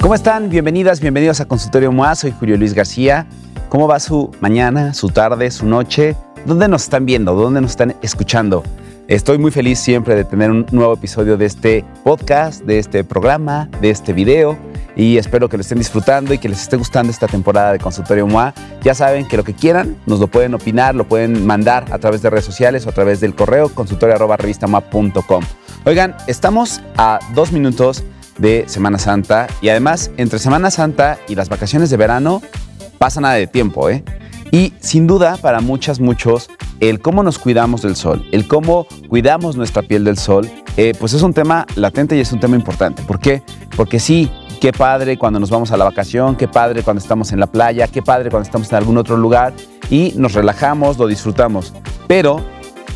¿Cómo están? Bienvenidas, bienvenidos a Consultorio MOA. Soy Julio Luis García. ¿Cómo va su mañana, su tarde, su noche? ¿Dónde nos están viendo? ¿Dónde nos están escuchando? Estoy muy feliz siempre de tener un nuevo episodio de este podcast, de este programa, de este video y espero que lo estén disfrutando y que les esté gustando esta temporada de Consultorio MOA. Ya saben que lo que quieran nos lo pueden opinar, lo pueden mandar a través de redes sociales o a través del correo consultorio.revistamoa.com. Oigan, estamos a dos minutos de Semana Santa y además entre Semana Santa y las vacaciones de verano pasa nada de tiempo, ¿eh? Y sin duda, para muchas, muchos, el cómo nos cuidamos del sol, el cómo cuidamos nuestra piel del sol, eh, pues es un tema latente y es un tema importante. ¿Por qué? Porque sí, qué padre cuando nos vamos a la vacación, qué padre cuando estamos en la playa, qué padre cuando estamos en algún otro lugar y nos relajamos, lo disfrutamos. Pero,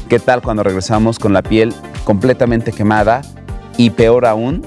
¿qué tal cuando regresamos con la piel completamente quemada y peor aún,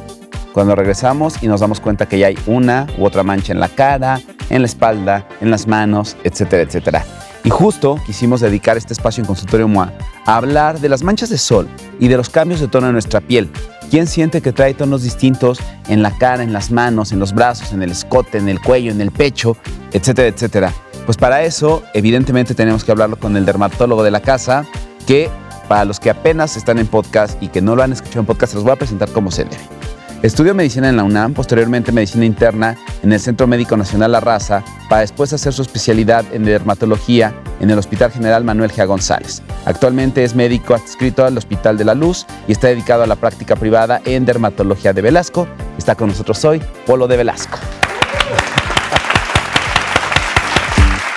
cuando regresamos y nos damos cuenta que ya hay una u otra mancha en la cara, en la espalda, en las manos, etcétera, etcétera. Y justo quisimos dedicar este espacio en Consultorio MOA a hablar de las manchas de sol y de los cambios de tono en nuestra piel. ¿Quién siente que trae tonos distintos en la cara, en las manos, en los brazos, en el escote, en el cuello, en el pecho, etcétera, etcétera? Pues para eso, evidentemente, tenemos que hablarlo con el dermatólogo de la casa, que para los que apenas están en podcast y que no lo han escuchado en podcast, se los voy a presentar como se debe. Estudió medicina en la UNAM, posteriormente medicina interna en el Centro Médico Nacional La Raza, para después hacer su especialidad en dermatología en el Hospital General Manuel G. González. Actualmente es médico adscrito al Hospital de la Luz y está dedicado a la práctica privada en dermatología de Velasco. Está con nosotros hoy Polo de Velasco.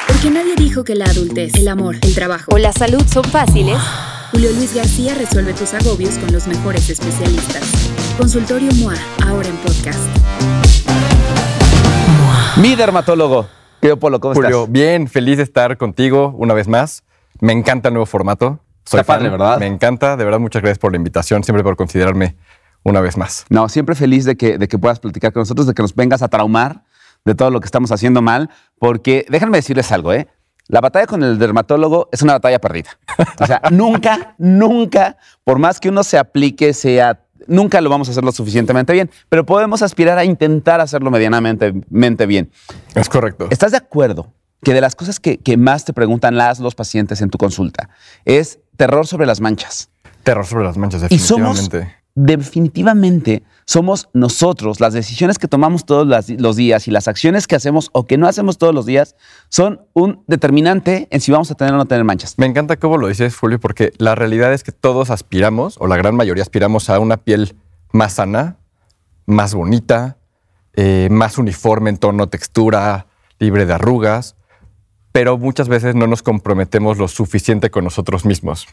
Porque nadie dijo que la adultez, el amor, el trabajo o la salud son fáciles. Julio Luis García resuelve tus agobios con los mejores especialistas. Consultorio MOA, ahora en podcast. Mi dermatólogo. ¿Qué Polo? ¿Cómo Julio, estás? bien, feliz de estar contigo una vez más. Me encanta el nuevo formato. Soy Está padre, fan, ¿verdad? Me encanta, de verdad, muchas gracias por la invitación, siempre por considerarme una vez más. No, siempre feliz de que, de que puedas platicar con nosotros, de que nos vengas a traumar de todo lo que estamos haciendo mal, porque déjenme decirles algo, ¿eh? La batalla con el dermatólogo es una batalla perdida. O sea, nunca, nunca, por más que uno se aplique, sea, nunca lo vamos a hacer lo suficientemente bien, pero podemos aspirar a intentar hacerlo medianamente mente bien. Es correcto. ¿Estás de acuerdo que de las cosas que, que más te preguntan las, los pacientes en tu consulta es terror sobre las manchas? Terror sobre las manchas, Y somos, definitivamente. somos nosotros. Las decisiones que tomamos todos los días y las acciones que hacemos o que no hacemos todos los días son un determinante en si vamos a tener o no tener manchas. Me encanta cómo lo dices, Julio, porque la realidad es que todos aspiramos, o la gran mayoría aspiramos a una piel más sana, más bonita, eh, más uniforme en tono, textura, libre de arrugas, pero muchas veces no nos comprometemos lo suficiente con nosotros mismos.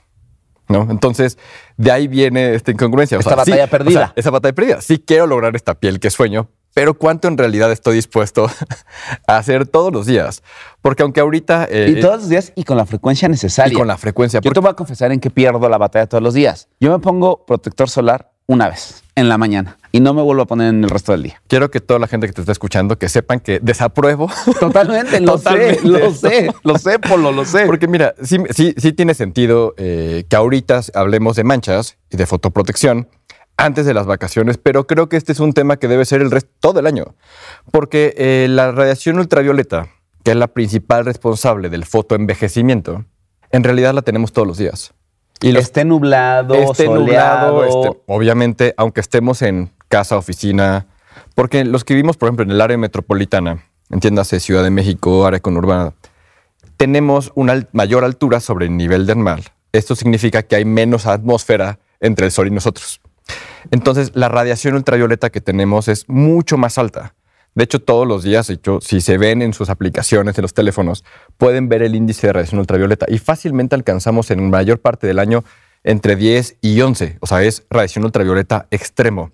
¿No? Entonces, de ahí viene esta incongruencia. O Esta sea, sí, batalla o perdida. sea, esa batalla perdida. Sí quiero lograr esta piel que sueño, pero ¿cuánto en realidad estoy dispuesto a hacer todos los días? Porque aunque ahorita... eh, y todos los días y con la frecuencia necesaria. y con la frecuencia. Yo te voy a confesar en que pierdo la batalla todos los días. Yo me pongo protector solar una vez en la mañana y no me vuelvo a poner en el resto del día. Quiero que toda la gente que te está escuchando que sepan que desapruebo. Totalmente, lo Totalmente. sé, lo sé, lo sé, Polo, lo sé. Porque mira, sí, sí, sí tiene sentido eh, que ahorita hablemos de manchas y de fotoprotección antes de las vacaciones, pero creo que este es un tema que debe ser el resto todo el año. Porque eh, la radiación ultravioleta, que es la principal responsable del fotoenvejecimiento, en realidad la tenemos todos los días. Y los esté nublado, esté soleado, nublado, este, obviamente, aunque estemos en casa, oficina, porque los que vivimos, por ejemplo, en el área metropolitana, entiéndase Ciudad de México, área conurbana, tenemos una mayor altura sobre el nivel del mar. Esto significa que hay menos atmósfera entre el sol y nosotros. Entonces, la radiación ultravioleta que tenemos es mucho más alta. De hecho, todos los días, hecho, si se ven en sus aplicaciones, en los teléfonos, pueden ver el índice de radiación ultravioleta y fácilmente alcanzamos en mayor parte del año entre 10 y 11. O sea, es radiación ultravioleta extremo.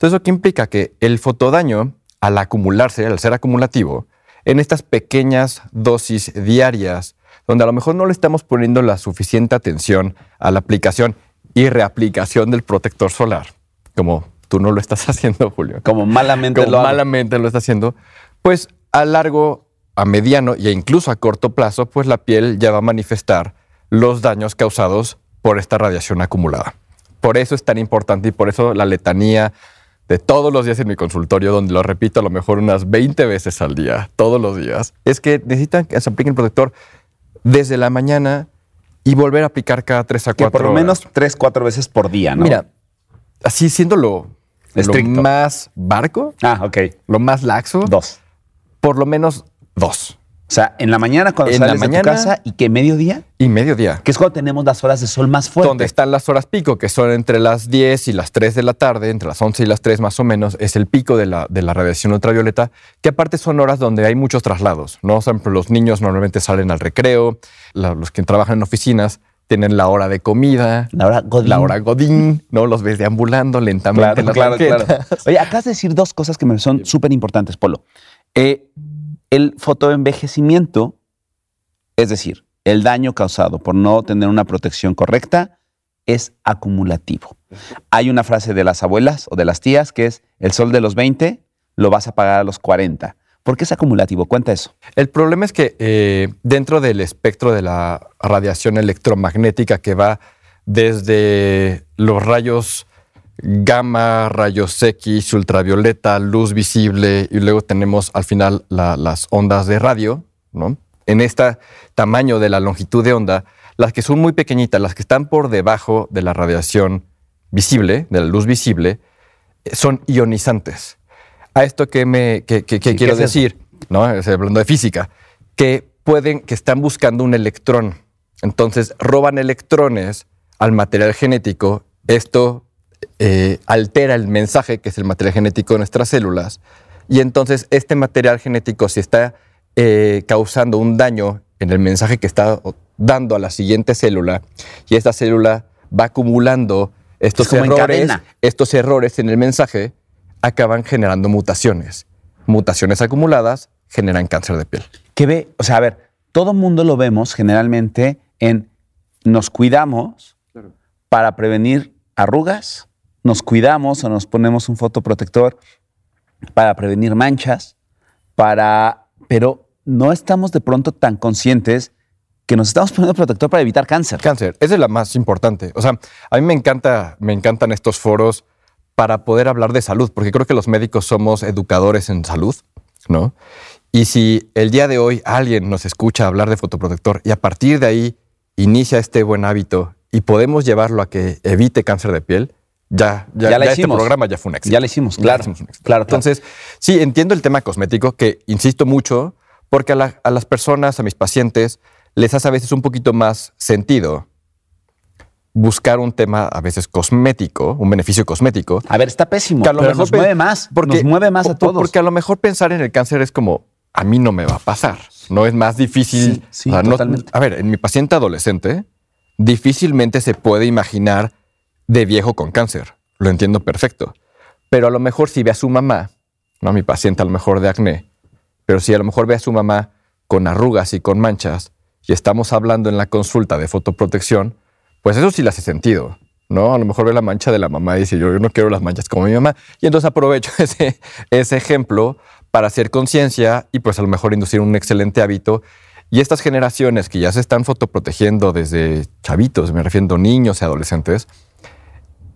Entonces, ¿eso qué implica? Que el fotodaño, al acumularse, al ser acumulativo, en estas pequeñas dosis diarias, donde a lo mejor no le estamos poniendo la suficiente atención a la aplicación y reaplicación del protector solar, como tú no lo estás haciendo, Julio. Como malamente Como lo malamente lo está haciendo, pues a largo, a mediano e incluso a corto plazo, pues la piel ya va a manifestar los daños causados por esta radiación acumulada. Por eso es tan importante y por eso la letanía de todos los días en mi consultorio, donde lo repito a lo mejor unas 20 veces al día, todos los días, es que necesitan que se apliquen protector desde la mañana y volver a aplicar cada 3 a 4 Que por lo menos tres, cuatro veces por día, ¿no? Mira, así siendo lo, más barco, Ah, ok. lo más laxo, Dos. por lo menos dos O sea, en la mañana cuando En la sales de mañana- tu casa y que mediodía, y mediodía. que es cuando tenemos las horas de sol más fuertes. Donde están las horas pico, que son entre las 10 y las 3 de la tarde, entre las 11 y las 3 más o menos, es el pico de la, de la radiación ultravioleta, que aparte son horas donde hay muchos traslados, ¿no? Por ejemplo, los niños normalmente salen al recreo, la- los que trabajan en oficinas tienen la hora de comida, La hora Godín. la hora godín, ¿no? Los ves deambulando lentamente Claro, en las claro. Oye, acabas de decir dos cosas que me son súper importantes, Polo. Eh, el fotoenvejecimiento, es decir, el daño causado por no tener una protección correcta, es acumulativo. Hay una frase de las abuelas o de las tías que es, el sol de los 20 lo vas a pagar a los 40. ¿Por qué es acumulativo? Cuenta eso. El problema es que eh, dentro del espectro de la radiación electromagnética que va desde los rayos gamma, rayos X, ultravioleta, luz visible y luego tenemos al final la- las ondas de radio, ¿no? En este tamaño de la longitud de onda, las que son muy pequeñitas, las que están por debajo de la radiación visible, de la luz visible, eh, son ionizantes. A esto que me que, que- que Sí, quiero ¿qué es decir, ¿no? Estoy hablando de física, que pueden, que están buscando un electrón. Entonces roban electrones al material genético. Esto eh, altera el mensaje, que es el material genético de nuestras células. Y entonces este material genético, si está eh, causando un daño en el mensaje que está dando a la siguiente célula, y esta célula va acumulando estos Es errores, estos errores en el mensaje, acaban generando mutaciones. Mutaciones acumuladas generan cáncer de piel. que ve, o sea, a ver, todo mundo lo vemos generalmente en nos cuidamos para prevenir arrugas, nos cuidamos o nos ponemos un fotoprotector para prevenir manchas, para, pero no estamos de pronto tan conscientes que nos estamos poniendo protector para evitar cáncer. Cáncer, esa es la más importante. O sea, a mí me encanta, me encantan estos foros para poder hablar de salud, porque creo que los médicos somos educadores en salud, ¿no? Y si el día de hoy alguien nos escucha hablar de fotoprotector y a partir de ahí inicia este buen hábito y podemos llevarlo a que evite cáncer de piel, ya, ya, Ya la ya este hicimos. programa ya fue un éxito. Ya lo hicimos, claro. hicimos un éxito. Claro, claro. Entonces, sí, entiendo el tema cosmético, que insisto mucho, porque a, la- a las personas, a mis pacientes, les hace a veces un poquito más sentido buscar un tema a veces cosmético, un beneficio cosmético, A ver, está pésimo, que a lo pero mejor nos mueve más, nos mueve más a todos. Porque a lo mejor pensar en el cáncer es como, a mí no me va a pasar. No es más difícil. Sí, sí, o sea, no- totalmente. a ver, en mi paciente adolescente, difícilmente se puede imaginar de viejo con cáncer. Lo entiendo perfecto. Pero a lo mejor si ve a su mamá, no mi paciente a lo mejor de acné, pero si a lo mejor ve a su mamá con arrugas y con manchas, y estamos hablando en la consulta de fotoprotección, pues eso sí le hace sentido, ¿no? A lo mejor ve la mancha de la mamá y dice, yo no quiero las manchas como mi mamá. Y entonces aprovecho ese, ese ejemplo para hacer conciencia y pues a lo mejor inducir un excelente hábito. Y estas generaciones que ya se están fotoprotegiendo desde chavitos, me refiero a niños y adolescentes,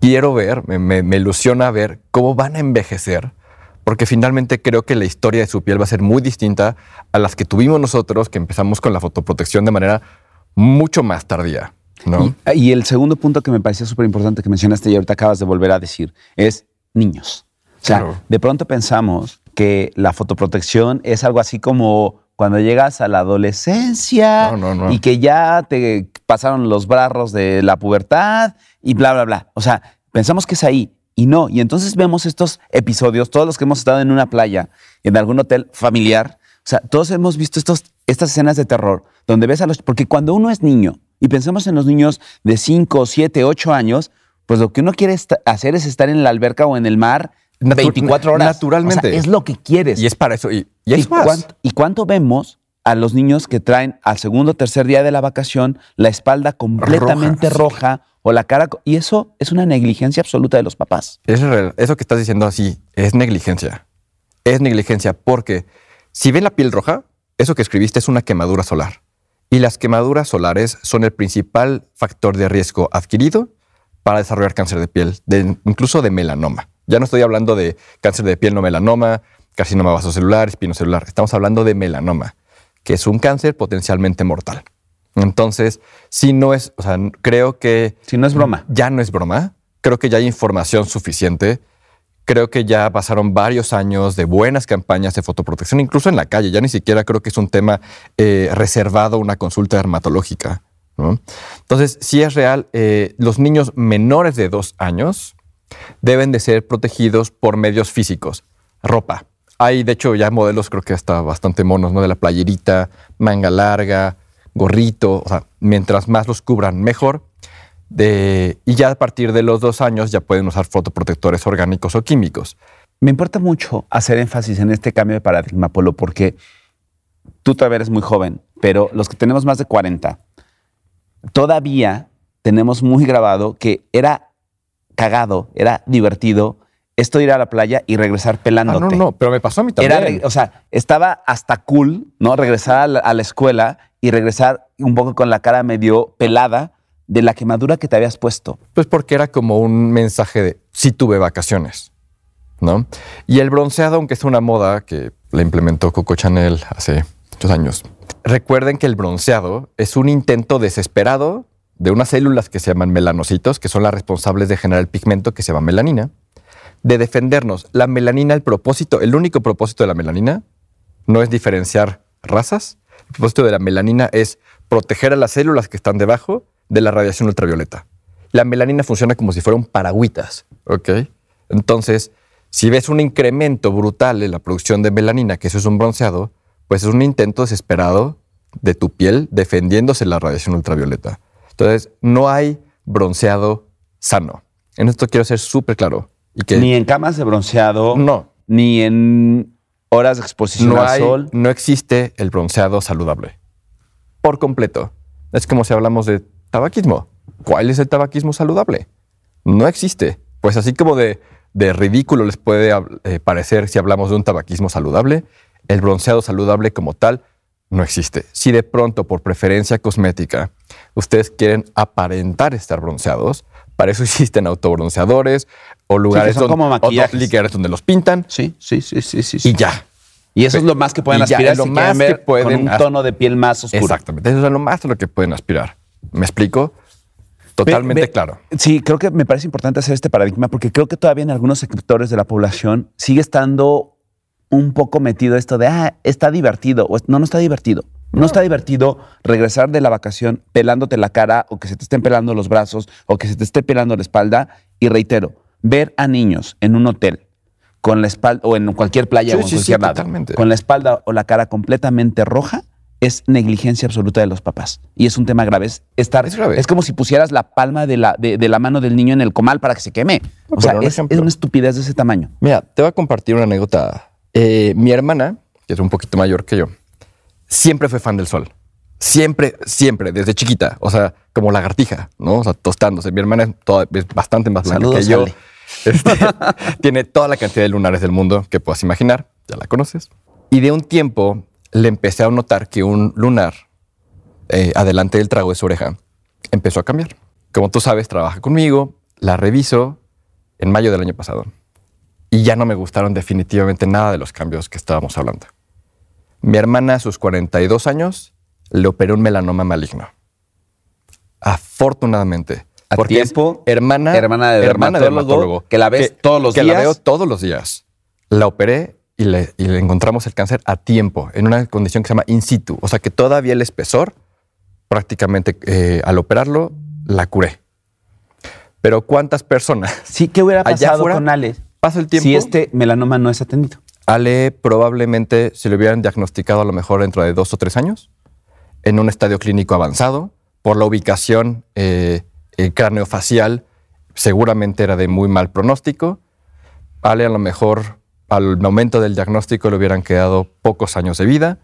quiero ver, me, me- me ilusiona ver cómo van a envejecer, porque finalmente creo que la historia de su piel va a ser muy distinta a las que tuvimos nosotros, que empezamos con la fotoprotección de manera mucho más tardía. ¿no? Y, y el segundo punto que me pareció súper importante que mencionaste y ahorita acabas de volver a decir es niños. O sea, Claro. de pronto pensamos que la fotoprotección es algo así como cuando llegas a la adolescencia No, no, no. y que ya te pasaron los barros de la pubertad y bla, bla, bla. O sea, pensamos que es ahí y no. Y entonces vemos estos episodios, todos los que hemos estado en una playa, en algún hotel familiar. O sea, todos hemos visto estos, estas escenas de terror donde ves a los... Porque cuando uno es niño y pensamos en los niños de 5, 7, 8 años, pues lo que uno quiere hacer es estar en la alberca o en el mar Natu- 24 horas. naturalmente. O sea, es lo que quieres. Y es para eso. Y, y ¿Y, es más. cuánto, ¿Y cuánto vemos a los niños que traen al segundo o tercer día de la vacación la espalda completamente roja. O la cara? Y eso es una negligencia absoluta de los papás. Es real. Eso que estás diciendo así es negligencia. Es negligencia porque si ven la piel roja, eso que escribiste es una quemadura solar. Y las quemaduras solares son el principal factor de riesgo adquirido para desarrollar cáncer de piel, incluso de melanoma. Ya no estoy hablando de cáncer de piel no melanoma, carcinoma vasocelular, espinocelular. Estamos hablando de melanoma, que es un cáncer potencialmente mortal. Entonces, si no es, o sea, creo que... Si no es broma. Ya no es broma. Creo que ya hay información suficiente. Creo que ya pasaron varios años de buenas campañas de fotoprotección, incluso en la calle. Ya ni siquiera creo que es un tema eh, reservado a una consulta dermatológica. Entonces, si es real, eh, los niños menores de dos años deben de ser protegidos por medios físicos. Ropa. Hay, de hecho, ya modelos creo que hasta bastante monos, ¿no? De la playerita, manga larga, gorrito. O sea, mientras más los cubran, mejor. De, y ya a partir de los dos años ya pueden usar fotoprotectores orgánicos o químicos. Me importa mucho hacer énfasis en este cambio de paradigma, Polo, porque tú todavía eres muy joven, pero los que tenemos más de 40, todavía tenemos muy grabado que era cagado, era divertido esto de ir a la playa y regresar pelándote. Ah, no, no, pero me pasó a mí también. o sea, estaba hasta cool, ¿no? Regresar a la, escuela y regresar un poco con la cara medio pelada de la quemadura que te habías puesto. Pues porque era como un mensaje de sí tuve vacaciones, ¿no? Y el bronceado, aunque es una moda que la implementó Coco Chanel hace muchos años, recuerden que el bronceado es un intento desesperado de unas células que se llaman melanocitos, que son las responsables de generar el pigmento que se llama melanina, de defendernos. La melanina, el propósito, el único propósito de la melanina no es diferenciar razas. El propósito de la melanina es proteger a las células que están debajo de la radiación ultravioleta. La melanina funciona como si fuera un paragüitas, ¿ok? Entonces, si ves un incremento brutal en la producción de melanina, que eso es un bronceado, pues es un intento desesperado de tu piel defendiéndose la radiación ultravioleta. Entonces, no hay bronceado sano. En esto quiero ser súper claro. Ni en camas de bronceado. No. Ni en horas de exposición no al sol. No existe el bronceado saludable. Por completo. Es como si hablamos de tabaquismo. ¿Cuál es el tabaquismo saludable? No existe. Pues así como de, ridículo les puede eh, parecer si hablamos de un tabaquismo saludable, el bronceado saludable como tal no existe. Si de pronto, por preferencia cosmética, ustedes quieren aparentar estar bronceados, para eso existen autobronceadores o lugares donde, como donde los pintan. Sí, sí, sí, sí, sí. Y ya. Y eso es lo más que pueden aspirar lo más que pueden con un tono de piel más oscuro. Exactamente. Eso es lo más de lo que pueden aspirar. ¿Me explico? Totalmente claro. Sí, creo que me parece importante hacer este paradigma porque creo que todavía en algunos sectores de la población sigue estando un poco metido esto de, ah, está divertido. O, no, no está divertido. No. está divertido regresar de la vacación pelándote la cara o que se te estén pelando los brazos o que se te esté pelando la espalda. Y reitero, ver a niños en un hotel con la espalda o en cualquier playa o en cualquier lado, con la espalda o la cara completamente roja es negligencia absoluta de los papás. Y es un tema grave. Es, estar, es, como si pusieras la palma de la, de, la, mano del niño en el comal para que se queme. o sea, es, es, una estupidez de ese tamaño. Mira, te voy a compartir una anécdota eh, mi hermana, que es un poquito mayor que yo, siempre fue fan del sol. Siempre, siempre, desde chiquita. O sea, como lagartija, ¿no? O sea, tostándose. Mi hermana es, bastante más blanca que yo. Este, tiene toda la cantidad de lunares del mundo que puedas imaginar. Ya la conoces. Y de un tiempo le empecé a notar que un lunar eh, adelante del trago de su oreja empezó a cambiar. Como tú sabes, trabaja conmigo, la reviso en mayo del año pasado y ya no me gustaron definitivamente nada de los cambios que estábamos hablando. Mi hermana a sus 42 años le operó un melanoma maligno. Afortunadamente. ¿A porque tiempo? hermana, hermana de dermatólogo, que la ves todos los días. Que la veo todos los días. La operé y le, encontramos el cáncer a tiempo, en una condición que se llama in situ. O sea que todavía el espesor, prácticamente eh, al operarlo, la curé. Pero ¿cuántas personas? Sí, ¿qué hubiera pasado con Alex? Pasa el tiempo. Si este melanoma no es atendido. Ale probablemente se lo hubieran diagnosticado a lo mejor dentro de dos o tres años, en un estadio clínico avanzado, por la ubicación eh, craneofacial, seguramente era de muy mal pronóstico. Ale a lo mejor al momento del diagnóstico le hubieran quedado pocos años de vida,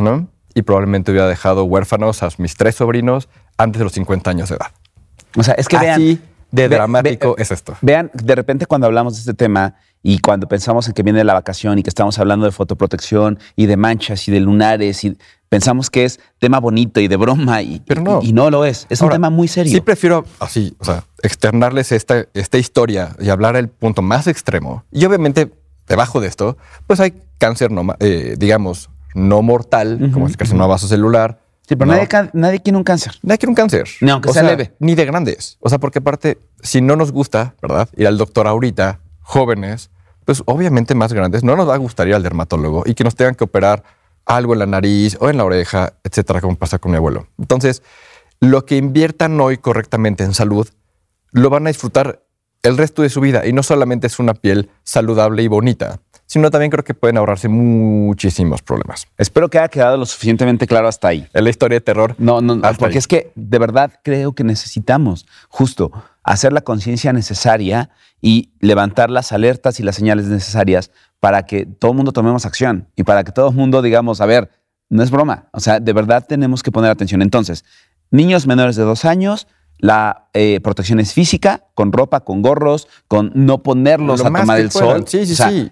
¿no? Y probablemente hubiera dejado huérfanos a mis tres sobrinos antes de los 50 años de edad. O sea, es que Así, de dramático es esto. Vean, de repente cuando hablamos de este tema Y cuando pensamos en que viene la vacación y que estamos hablando de fotoprotección y de manchas y de lunares y pensamos que es tema bonito y de broma y, Pero no. y, y no lo es. Es Ahora, un tema muy serio. Sí prefiero así, o sea, externarles esta, esta historia y hablar el punto más extremo. Y obviamente, debajo de esto, pues hay cáncer, no, eh, digamos, no mortal, como es el carcinoma vasocelular. Sí, pero ¿no? nadie, nadie quiere un cáncer. Nadie quiere un cáncer. Ni aunque O sea leve. Ni de grandes. O sea, porque aparte, si no nos gusta, ¿verdad? Ir al doctor ahorita, jóvenes, pues obviamente más grandes, no nos va a gustar ir al dermatólogo y que nos tengan que operar algo en la nariz o en la oreja, etcétera, como pasa con mi abuelo. Entonces, lo que inviertan hoy correctamente en salud, lo van a disfrutar el resto de su vida. Y no solamente es una piel saludable y bonita, sino también creo que pueden ahorrarse muchísimos problemas. Espero que haya quedado lo suficientemente claro hasta ahí. Es la historia de terror. No, no, no, porque ahí. es que de verdad creo que necesitamos justo hacer la conciencia necesaria y levantar las alertas y las señales necesarias para que todo el mundo tomemos acción y para que todo el mundo digamos, a ver, no es broma, o sea, de verdad tenemos que poner atención. Entonces, niños menores de dos años, la eh, protección es física, con ropa, con gorros, con no ponerlos Lo a tomar el puedan. sol. Sí, sí, O sea, sí.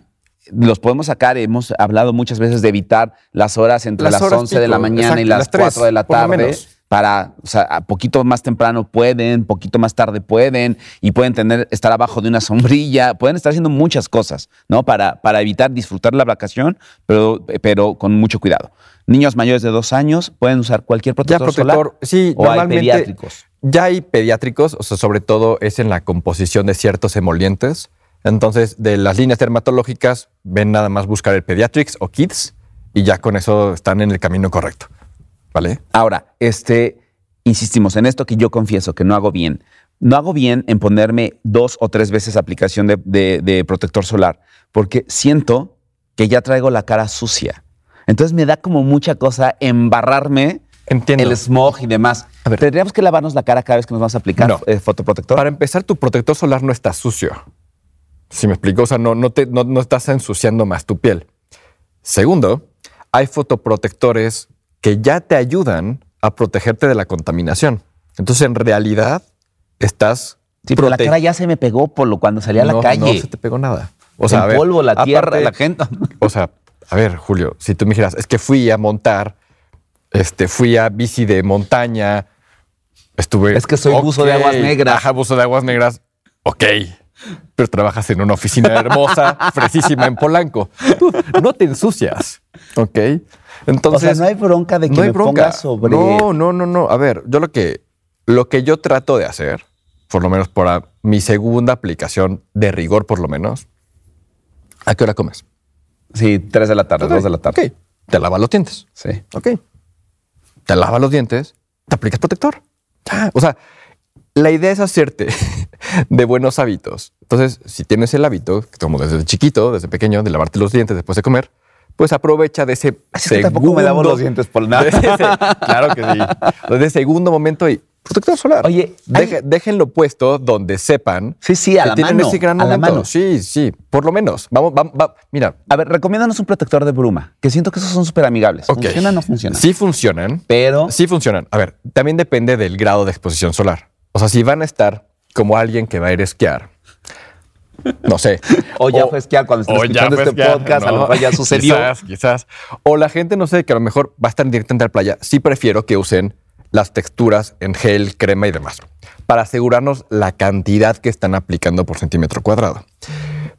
los podemos sacar. Hemos hablado muchas veces de evitar las horas entre Las las, horas 11 de la mañana y las, las tres, 4 de la tarde. Para, o sea, a poquito más temprano pueden, poquito más tarde pueden y pueden tener, estar abajo de una sombrilla, pueden estar haciendo muchas cosas, ¿no? Para, para evitar disfrutar la vacación, pero, pero con mucho cuidado. Niños mayores de dos años pueden usar cualquier Ya protector, protector, solar. sí, o hay pediátricos. Ya hay pediátricos, o sea, sobre todo es en la composición de ciertos emolientes. Entonces, de las líneas dermatológicas, ven nada más buscar el Pediatrics o Kids y ya con eso están en el camino correcto. ¿Vale? Ahora, este, insistimos en esto que yo confieso que no hago bien. No hago bien en ponerme dos o tres veces aplicación de, de- de protector solar, porque siento que ya traigo la cara sucia. Entonces me da como mucha cosa embarrarme Entiendo. el smog y demás. A ver. ¿Tendríamos que lavarnos la cara cada vez que nos vamos a aplicar No. eh, fotoprotector? Para empezar, tu protector solar no está sucio. Si me explico, o sea, no, no, te, no, no estás ensuciando más tu piel. Segundo, hay fotoprotectores que ya te ayudan a protegerte de la contaminación. Entonces, en realidad, estás. sí, pero la cara ya se me pegó por lo cuando salí a la no, calle. No se te pegó nada. O sea, el a ver, polvo, la tierra, aparte- la gente. O sea, a ver, Julio, si tú me dijeras, es que fui a montar, este, fui a bici de montaña, estuve. Es que soy buzo de aguas negras. Ajá, buzo de aguas negras. Ok. Pero trabajas en una oficina hermosa, fresísima en Polanco. Tú no te ensucias. Ok. Entonces. o sea, no hay bronca de que no me bronca. ponga sobre. No, no, no, no. A ver, yo lo que, lo que yo trato de hacer, por lo menos para mi segunda aplicación de rigor, por lo menos, ¿a qué hora comes? Sí, tres de la tarde, dos de la tarde. Ok. Te lavas los dientes. Sí. Ok. Te lavas los dientes, te aplicas protector. Ya. O sea, la idea es hacerte de buenos hábitos. Entonces, si tienes el hábito, como desde chiquito, desde pequeño, de lavarte los dientes después de comer, pues aprovecha de ese Es que tampoco me lavo los dientes por nada. ese- claro que sí. De segundo momento y protector solar. Oye, Deje- hay- déjenlo puesto donde sepan Sí, sí, a que la tienen mano. ese gran a la mano. Sí, sí, por lo menos. Vamos, vamos, va- mira, A ver, recomiéndanos un protector de bruma, que siento que esos son súper amigables. Ok. ¿Funciona o no funciona? Sí funcionan, Pero Sí funcionan. A ver, también depende del grado de exposición solar. O sea, si van a estar como alguien que va a ir a esquiar, no sé. O ya fue a esquiar cuando estén o escuchando fue este esquiar, podcast, a lo ¿no? mejor ya sucedió. Quizás, quizás. O la gente, no sé, que a lo mejor va a estar directamente a la playa. Sí prefiero que usen las texturas en gel, crema y demás, para asegurarnos la cantidad que están aplicando por centímetro cuadrado.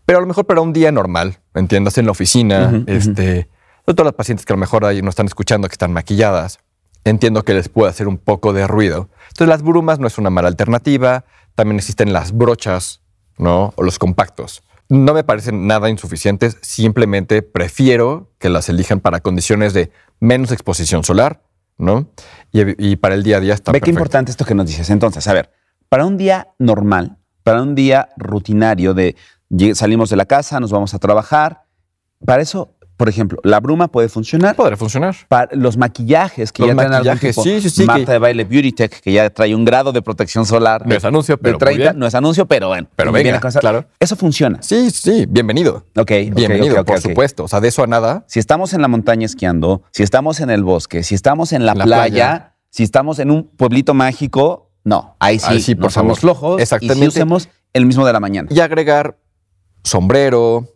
Pero a lo mejor para un día normal, entiendas, en la oficina, este, todas las pacientes que a lo mejor ahí no están escuchando, que están maquilladas, entiendo que les puede hacer un poco de ruido. Entonces las brumas no es una mala alternativa. También existen las brochas, ¿no? O los compactos. No me parecen nada insuficientes. Simplemente prefiero que las elijan para condiciones de menos exposición solar, ¿no? Y, y para el día a día está Ve qué importante esto que nos dices. Entonces, a ver, para un día normal, para un día rutinario de salimos de la casa, nos vamos a trabajar, para eso, por ejemplo, la bruma puede funcionar. Podría funcionar. Para los maquillajes que Los ya traen algún maquillajes, tipo, sí, sí, sí, Marta que- de Baile Beauty Tech, que ya trae un grado de protección solar. No es anuncio, pero muy 30, bien. no es anuncio, pero bueno. Pero venga, con claro. Eso funciona. Sí, sí, bienvenido. Ok, Bienvenido, por supuesto. O sea, de eso a nada. Si estamos en la montaña esquiando, si estamos en el bosque, si estamos en la, La playa, playa. si estamos en un pueblito mágico, no, ahí sí, Ahí sí, por nos somos flojos Exactamente. y usemos el mismo de la mañana. Y agregar sombrero,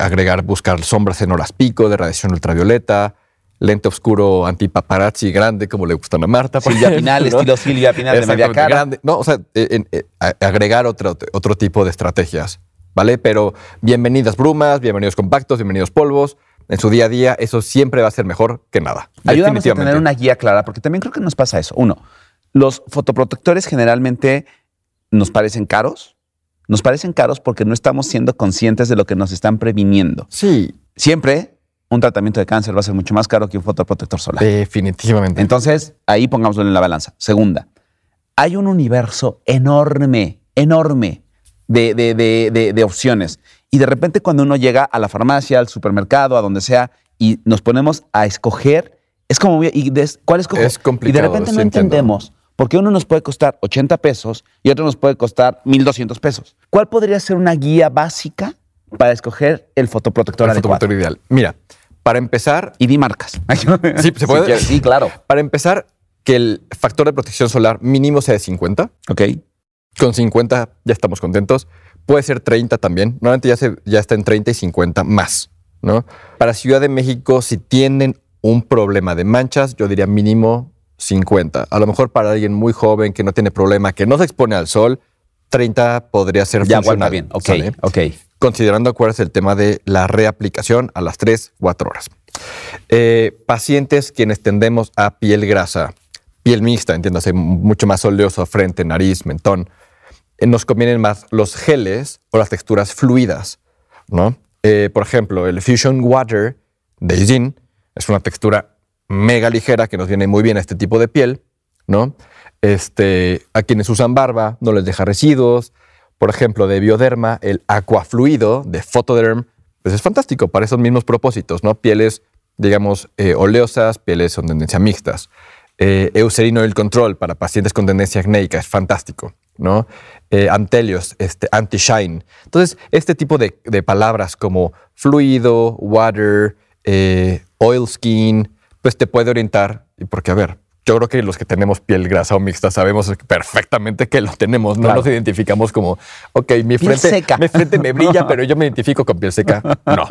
agregar, buscar sombras en horas pico de radiación ultravioleta, lente oscuro antipaparazzi grande, como le gustan a Marta. Silvia ejemplo, Pinal, ¿no? estilo Silvia Pinal de media cara. grande. No, o sea, eh, en- eh, agregar otro, otro tipo de estrategias, ¿vale? Pero bienvenidas brumas, bienvenidos compactos, bienvenidos polvos. En su día a día, eso siempre va a ser mejor que nada. Ayúdanos a tener una guía clara, porque también creo que nos pasa eso. Uno, los fotoprotectores generalmente nos parecen caros. Nos parecen caros porque no estamos siendo conscientes de lo que nos están previniendo. Sí, Siempre un tratamiento de cáncer va a ser mucho más caro que un fotoprotector solar. definitivamente. Entonces, ahí pongámoslo en la balanza. Segunda, hay un universo enorme, enorme de, de- de- de- opciones. Y de repente cuando uno llega a la farmacia, al supermercado, a donde sea, y nos ponemos a escoger, es como, ¿y des- ¿cuál escojo? Es complicado, Y de repente no entiendo. entendemos por qué uno nos puede costar 80 pesos y otro nos puede costar 1,200 pesos. ¿Cuál podría ser una guía básica para escoger el fotoprotector el adecuado? fotoprotector ideal. Mira, para empezar, Y di marcas. Sí, ¿se puede? Sí, claro. para empezar, que el factor de protección solar mínimo sea de 50. Ok. Con 50 ya estamos contentos. Puede ser 30 también. Normalmente ya, se, ya está en 30 y 50 más, ¿no? Para Ciudad de México, si tienen un problema de manchas, yo diría mínimo 50. A lo mejor para alguien muy joven que no tiene problema, que no se expone al sol, 30 podría ser Ya, funcional. bien. Ok, ¿sale? ok. Considerando, el tema de la reaplicación a las 3, 4 horas. Eh, pacientes quienes tendemos a piel grasa, piel mixta, entiéndase, mucho más oleoso, frente, nariz, mentón, eh, nos convienen más los geles o las texturas fluidas, ¿no? Eh, por ejemplo, el Fusion Water de Zin es una textura mega ligera que nos viene muy bien a este tipo de piel, ¿no? Este, a quienes usan barba no les deja residuos. Por ejemplo, de Bioderma, el Aquafluido de Photoderm, pues es fantástico para esos mismos propósitos, ¿no? Pieles, digamos, eh, oleosas, pieles con tendencia mixtas. Eh, Eucerin Oil Control para pacientes con tendencia acnéica es fantástico, ¿no? Eh, Antelios, este, anti-shine. Entonces, este tipo de, de palabras como fluido, water, eh, oil skin, pues te puede orientar, y porque, a ver, yo creo que los que tenemos piel grasa o mixta sabemos perfectamente que lo tenemos, no Claro. nos identificamos como, ok, mi Piel frente, seca. mi frente me brilla, pero yo me identifico con piel seca. No,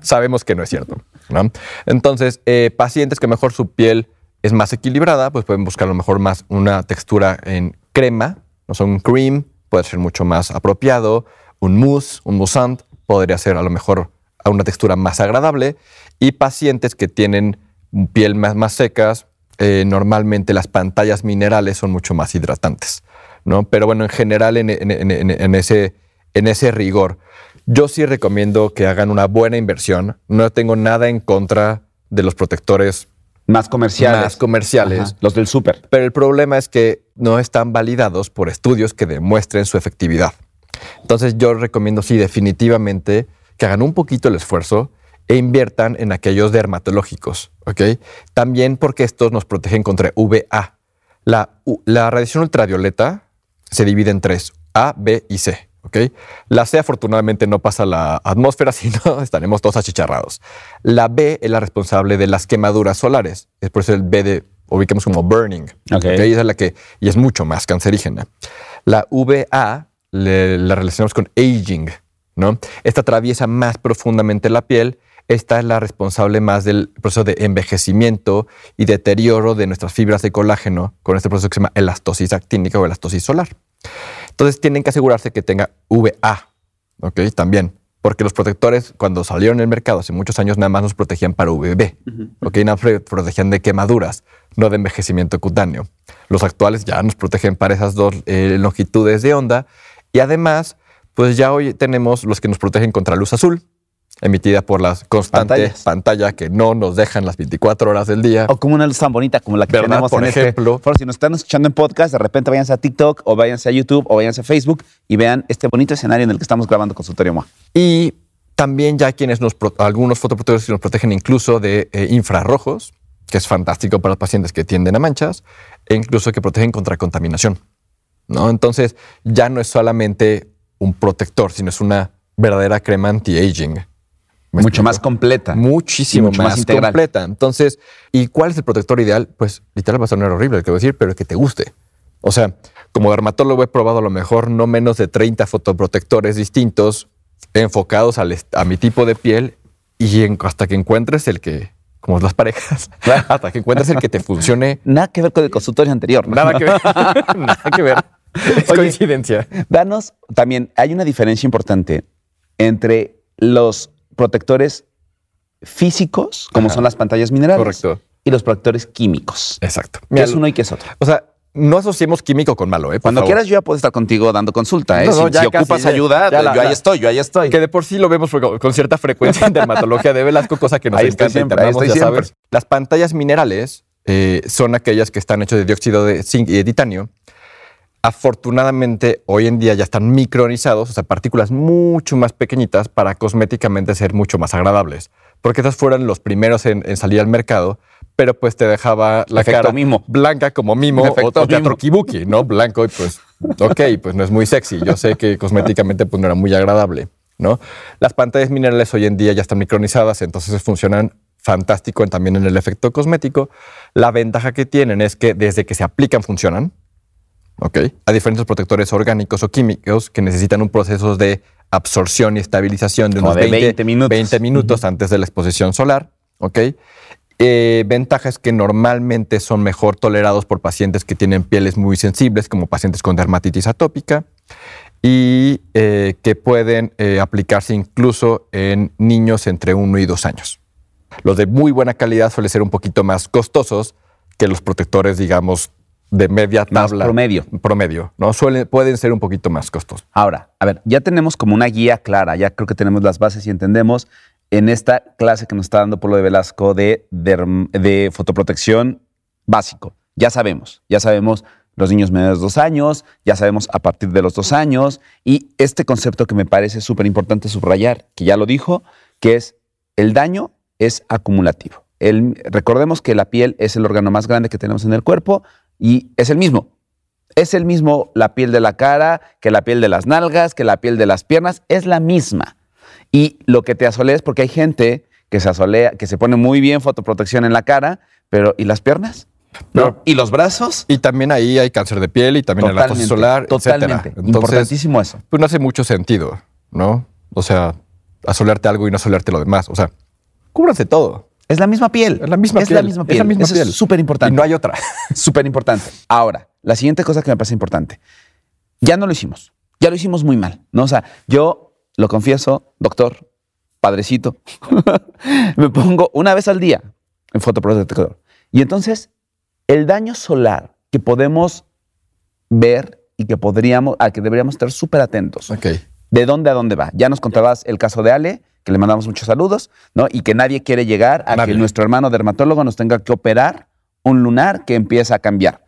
sabemos que no es cierto. ¿no? Entonces, eh, pacientes que mejor su piel es más equilibrada, pues pueden buscar a lo mejor más una textura en crema, no son un cream, puede ser mucho más apropiado, un mousse, un moussant, podría ser a lo mejor a una textura más agradable. Y pacientes que tienen piel más, más secas, eh, normalmente las pantallas minerales son mucho más hidratantes, ¿no? Pero bueno, en general en, en- en- ese, en ese rigor, yo sí recomiendo que hagan una buena inversión. No tengo nada en contra de los protectores Más comerciales. más comerciales. Ajá, Los del súper. Pero el problema es que no están validados por estudios que demuestren su efectividad. Entonces yo recomiendo, sí, definitivamente que hagan un poquito el esfuerzo e inviertan en aquellos dermatológicos, ¿ok? También porque estos nos protegen contra UVA. La, la radiación ultravioleta se divide en tres, A, B y C, ¿ok? La C afortunadamente no pasa a la atmósfera, sino estaremos todos achicharrados. La B es la responsable de las quemaduras solares, es por eso el B de, ubicamos como burning, es la que, y es mucho más cancerígena. La VA le- la relacionamos con aging, ¿no? Esta atraviesa más profundamente la piel. Esta es la responsable más del proceso de envejecimiento y deterioro de nuestras fibras de colágeno con este proceso que se llama elastosis actínica o elastosis solar. Entonces tienen que asegurarse que tenga VA, ¿ok? También, porque los protectores cuando salieron en el mercado hace muchos años nada más nos protegían para UVB, ¿ok? Nada más protegían de quemaduras, no de envejecimiento cutáneo. Los actuales ya nos protegen para esas dos eh, longitudes de onda y además, pues ya hoy tenemos los que nos protegen contra luz azul, emitida por la constante Pantallas. pantalla que no nos dejan las 24 horas del día. O como una luz tan bonita como la que ¿Verdad? tenemos Por en ejemplo. este. Por si nos están escuchando en podcast, de repente váyanse a TikTok o váyanse a YouTube o váyanse a Facebook y vean este bonito escenario en el que estamos grabando Consultorio MOA. Y también ya quienes nos, algunos fotoprotectores que nos protegen incluso de eh, infrarrojos, que es fantástico para los pacientes que tienden a manchas, e incluso que protegen contra contaminación. ¿no? Entonces ya no es solamente un protector, sino es una verdadera crema anti-aging. ¿Me Mucho explico? más completa. Muchísimo mucho más, más integral. completa. Entonces, ¿y cuál es el protector ideal? Pues literal va a sonar horrible lo que voy a decir, pero que te guste. O sea, como dermatólogo he probado a lo mejor no menos de 30 fotoprotectores distintos, enfocados al a mi tipo de piel y en- hasta que encuentres el que, como las parejas, hasta que encuentres el que te funcione. Nada que ver con el consultorio anterior. ¿no? Nada que ver. Nada que ver. Es Oye, coincidencia. Danos también, hay una diferencia importante entre los protectores físicos, como Ajá. son las pantallas minerales, Correcto. y los protectores químicos. Exacto. ¿Qué Mira, es uno y qué es otro? O sea, no asociemos químico con malo, ¿eh? Por Cuando favor. quieras, yo ya puedo estar contigo dando consulta. ¿eh? No, no, si ocupas ya- ayuda, ya la- yo ahí la- estoy, yo ahí estoy. Que de por sí lo vemos con cierta frecuencia en dermatología de Velasco, cosa que nos Ahí estoy encanta. siempre, ahí internamos, estoy ya siempre. sabes. Las pantallas minerales eh, son aquellas que están hechas de dióxido de zinc y de titanio. Afortunadamente, hoy en día ya están micronizados, o sea, partículas mucho más pequeñitas para cosméticamente ser mucho más agradables. Porque esas fueron los primeros en, en salir al mercado, pero pues te dejaba la Efecto cara mimo. blanca como mimo o, Efecto o teatro mimo. kibuki, ¿no? Blanco y pues, ok, pues no es muy sexy. Yo sé que cosméticamente pues no era muy agradable, ¿no? Las pantallas minerales hoy en día ya están micronizadas, entonces funcionan fantástico también en el efecto cosmético. La ventaja que tienen es que desde que se aplican funcionan, ¿ok? A diferentes protectores orgánicos o químicos que necesitan un proceso de absorción y estabilización de unos de 20 minutos. 20 minutos antes de la exposición solar, ¿ok? Eh, ventaja es que normalmente son mejor tolerados por pacientes que tienen pieles muy sensibles, como pacientes con dermatitis atópica, y eh, que pueden eh, aplicarse incluso en niños entre 1 y 2 años. Los de muy buena calidad suelen ser un poquito más costosos que los protectores, digamos, de media Más tabla. promedio. Promedio, ¿no? Suelen, pueden ser un poquito más costosos. Ahora, a ver, ya tenemos como una guía clara, ya creo que tenemos las bases y entendemos en esta clase que nos está dando Polo de Velasco de, de fotoprotección básico. Ya sabemos, ya sabemos los niños menores de dos años, ya sabemos a partir de los dos años, y este concepto que me parece súper importante subrayar, que ya lo dijo, que es el daño es acumulativo. El- recordemos que la piel es el órgano más grande que tenemos en el cuerpo y es el mismo. Es el mismo la piel de la cara, que la piel de las nalgas, que la piel de las piernas, es la misma. Y lo que te asolea es porque hay gente que se asolea, que se pone muy bien fotoprotección en la cara, pero ¿y las piernas? ¿No? Pero- ¿Y los brazos? Y también ahí hay cáncer de piel y también el acoso solar, totalmente. etcétera. Entonces, Importantísimo eso. pues no hace mucho sentido, ¿no? O sea, asolearte algo y no asolearte lo demás. O sea, cúbranse todo. Es la misma piel. Es la misma es piel. La misma es piel. la misma Eso piel. es súper importante. Y no hay otra. Súper importante. Ahora, la siguiente cosa que me parece importante. Ya no lo hicimos. Ya lo hicimos muy mal. ¿no? O sea, yo lo confieso, doctor, padrecito, me pongo una vez al día en fotoprotector. Y entonces, el daño solar que podemos ver y que podríamos, al que deberíamos estar súper atentos. Ok. ¿De dónde a dónde va? Ya nos contabas el caso de Ale, que le mandamos muchos saludos, ¿no? Y que nadie quiere llegar a que nuestro hermano dermatólogo nos tenga que operar un lunar que empieza a cambiar.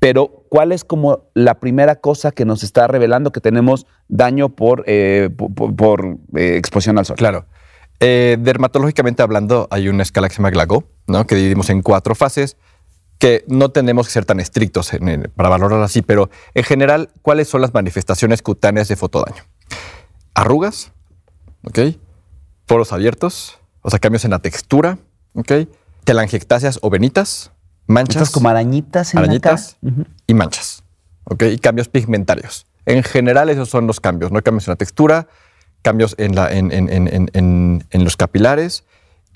Pero, ¿cuál es como la primera cosa que nos está revelando que tenemos daño por, eh, por, eh, exposición al sol? Claro. Eh, dermatológicamente hablando, hay una escala que se llama GLAGO, ¿no? que dividimos en cuatro fases, que no tenemos que ser tan estrictos en- para valorar así, pero en general, ¿cuáles son las manifestaciones cutáneas de fotodaño? Arrugas, ¿ok? Poros abiertos, o sea, cambios en la textura, ¿ok? Telangiectasias o venitas, manchas Estas como arañitas en arañitas la cara. Ujú. y manchas. ¿ok? Y cambios pigmentarios. En general, esos son los cambios, ¿no? Cambios en la textura, cambios en, la, en, en- en- en- en- en los capilares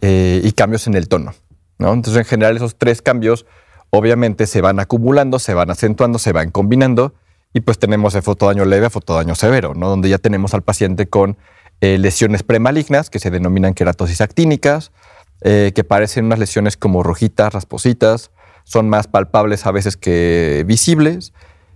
eh, y cambios en el tono. ¿no? Entonces, en general, esos tres cambios obviamente se van acumulando, se van acentuando, se van combinando y pues tenemos de fotodaño leve a fotodaño severo, ¿no? donde ya tenemos al paciente con eh, lesiones premalignas que se denominan queratosis actínicas, eh, que parecen unas lesiones como rojitas, raspositas, son más palpables a veces que visibles.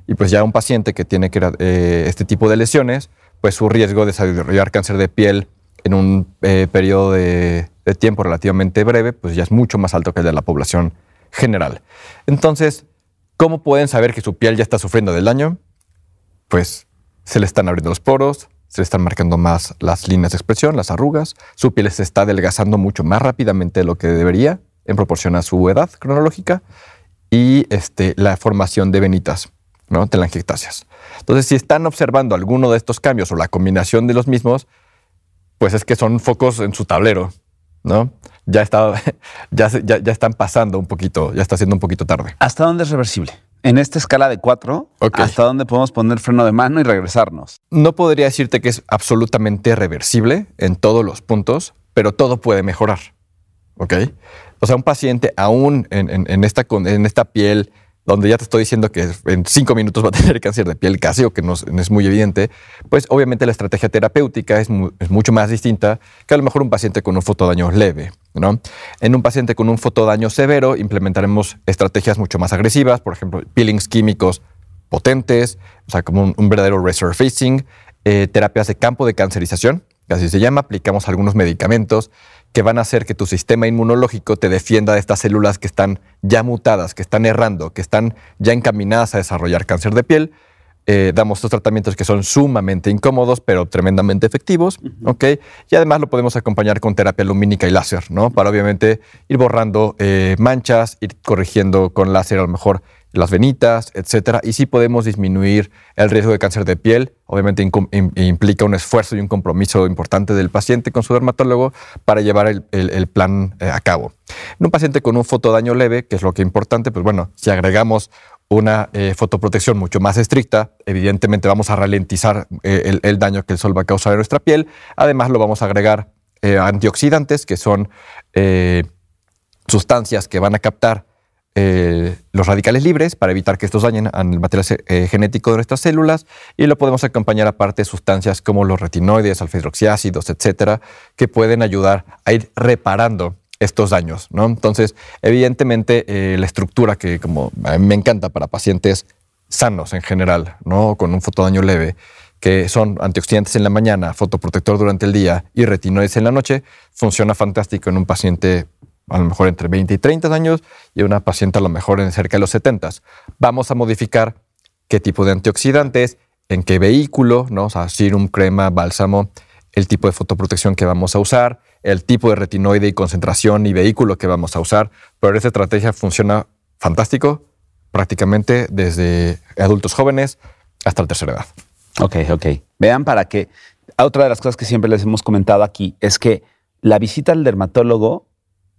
Y pues ya un paciente que tiene eh, este tipo de lesiones, pues su riesgo de desarrollar cáncer de piel en un periodo de, de tiempo relativamente breve, pues ya es mucho más alto que el de la población general. Entonces, ¿cómo pueden saber que su piel ya está sufriendo del daño? Pues se le están abriendo los poros, se están marcando más las líneas de expresión, las arrugas, su piel se está adelgazando mucho más rápidamente de lo que debería en proporción a su edad cronológica y este, la formación de venitas, ¿no? telangiectasias. Entonces, si están observando alguno de estos cambios o la combinación de los mismos, pues es que son focos en su tablero, ¿no? Ya, está, ya, ya, ya están pasando un poquito, ya está siendo un poquito tarde. ¿Hasta dónde es reversible? En esta escala de cuatro. ¿hasta dónde podemos poner freno de mano y regresarnos? No podría decirte que es absolutamente reversible en todos los puntos, pero todo puede mejorar. ¿Ok? O sea, un paciente aún en, en- en esta, en esta piel, donde ya te estoy diciendo que en cinco minutos va a tener cáncer de piel casi, o que no, es- muy evidente, pues obviamente la estrategia terapéutica es, mu- es mucho más distinta que a lo mejor un paciente con un fotodaño leve. ¿no? En un paciente con un fotodaño severo implementaremos estrategias mucho más agresivas, por ejemplo, peelings químicos potentes, o sea, como un, un verdadero resurfacing, eh, terapias de campo de cancerización, que así se llama, aplicamos algunos medicamentos que van a hacer que tu sistema inmunológico te defienda de estas células que están ya mutadas, que están errando, que están ya encaminadas a desarrollar cáncer de piel. Eh, damos estos tratamientos que son sumamente incómodos, pero tremendamente efectivos, ¿ok? Y además lo podemos acompañar con terapia lumínica y láser, ¿no? Para obviamente ir borrando eh, manchas, ir corrigiendo con láser a lo mejor las venitas, etcétera. Y sí podemos disminuir el riesgo de cáncer de piel. Obviamente implica un esfuerzo y un compromiso importante del paciente con su dermatólogo para llevar el, el- el plan eh, a cabo. En un paciente con un fotodaño leve, que es lo que es importante, pues bueno, si agregamos una eh, fotoprotección mucho más estricta, evidentemente vamos a ralentizar eh, el, daño que el sol va a causar en nuestra piel. Además, lo vamos a agregar eh, antioxidantes, que son sustancias que van a captar los radicales libres para evitar que estos dañen al material genético de nuestras células y lo podemos acompañar aparte de sustancias como los retinoides, alfa-hidroxiácidos, etcétera, que pueden ayudar a ir reparando estos daños. ¿no? Entonces, evidentemente, eh, la estructura que como me encanta para pacientes sanos en general, ¿no? con un fotodaño leve, que son antioxidantes en la mañana, fotoprotector durante el día y retinoides en la noche, funciona fantástico en un paciente a lo mejor entre 20 y 30 años y una paciente a lo mejor en cerca de los 70. Vamos a modificar qué tipo de antioxidantes, en qué vehículo, ¿no? O sea, serum, crema, bálsamo, el tipo de fotoprotección que vamos a usar, el tipo de retinoide y concentración y vehículo que vamos a usar. Pero esta estrategia funciona fantástico prácticamente desde adultos jóvenes hasta la tercera edad. Ok, ok. Vean para que. Otra de las cosas que siempre les hemos comentado aquí es que la visita al dermatólogo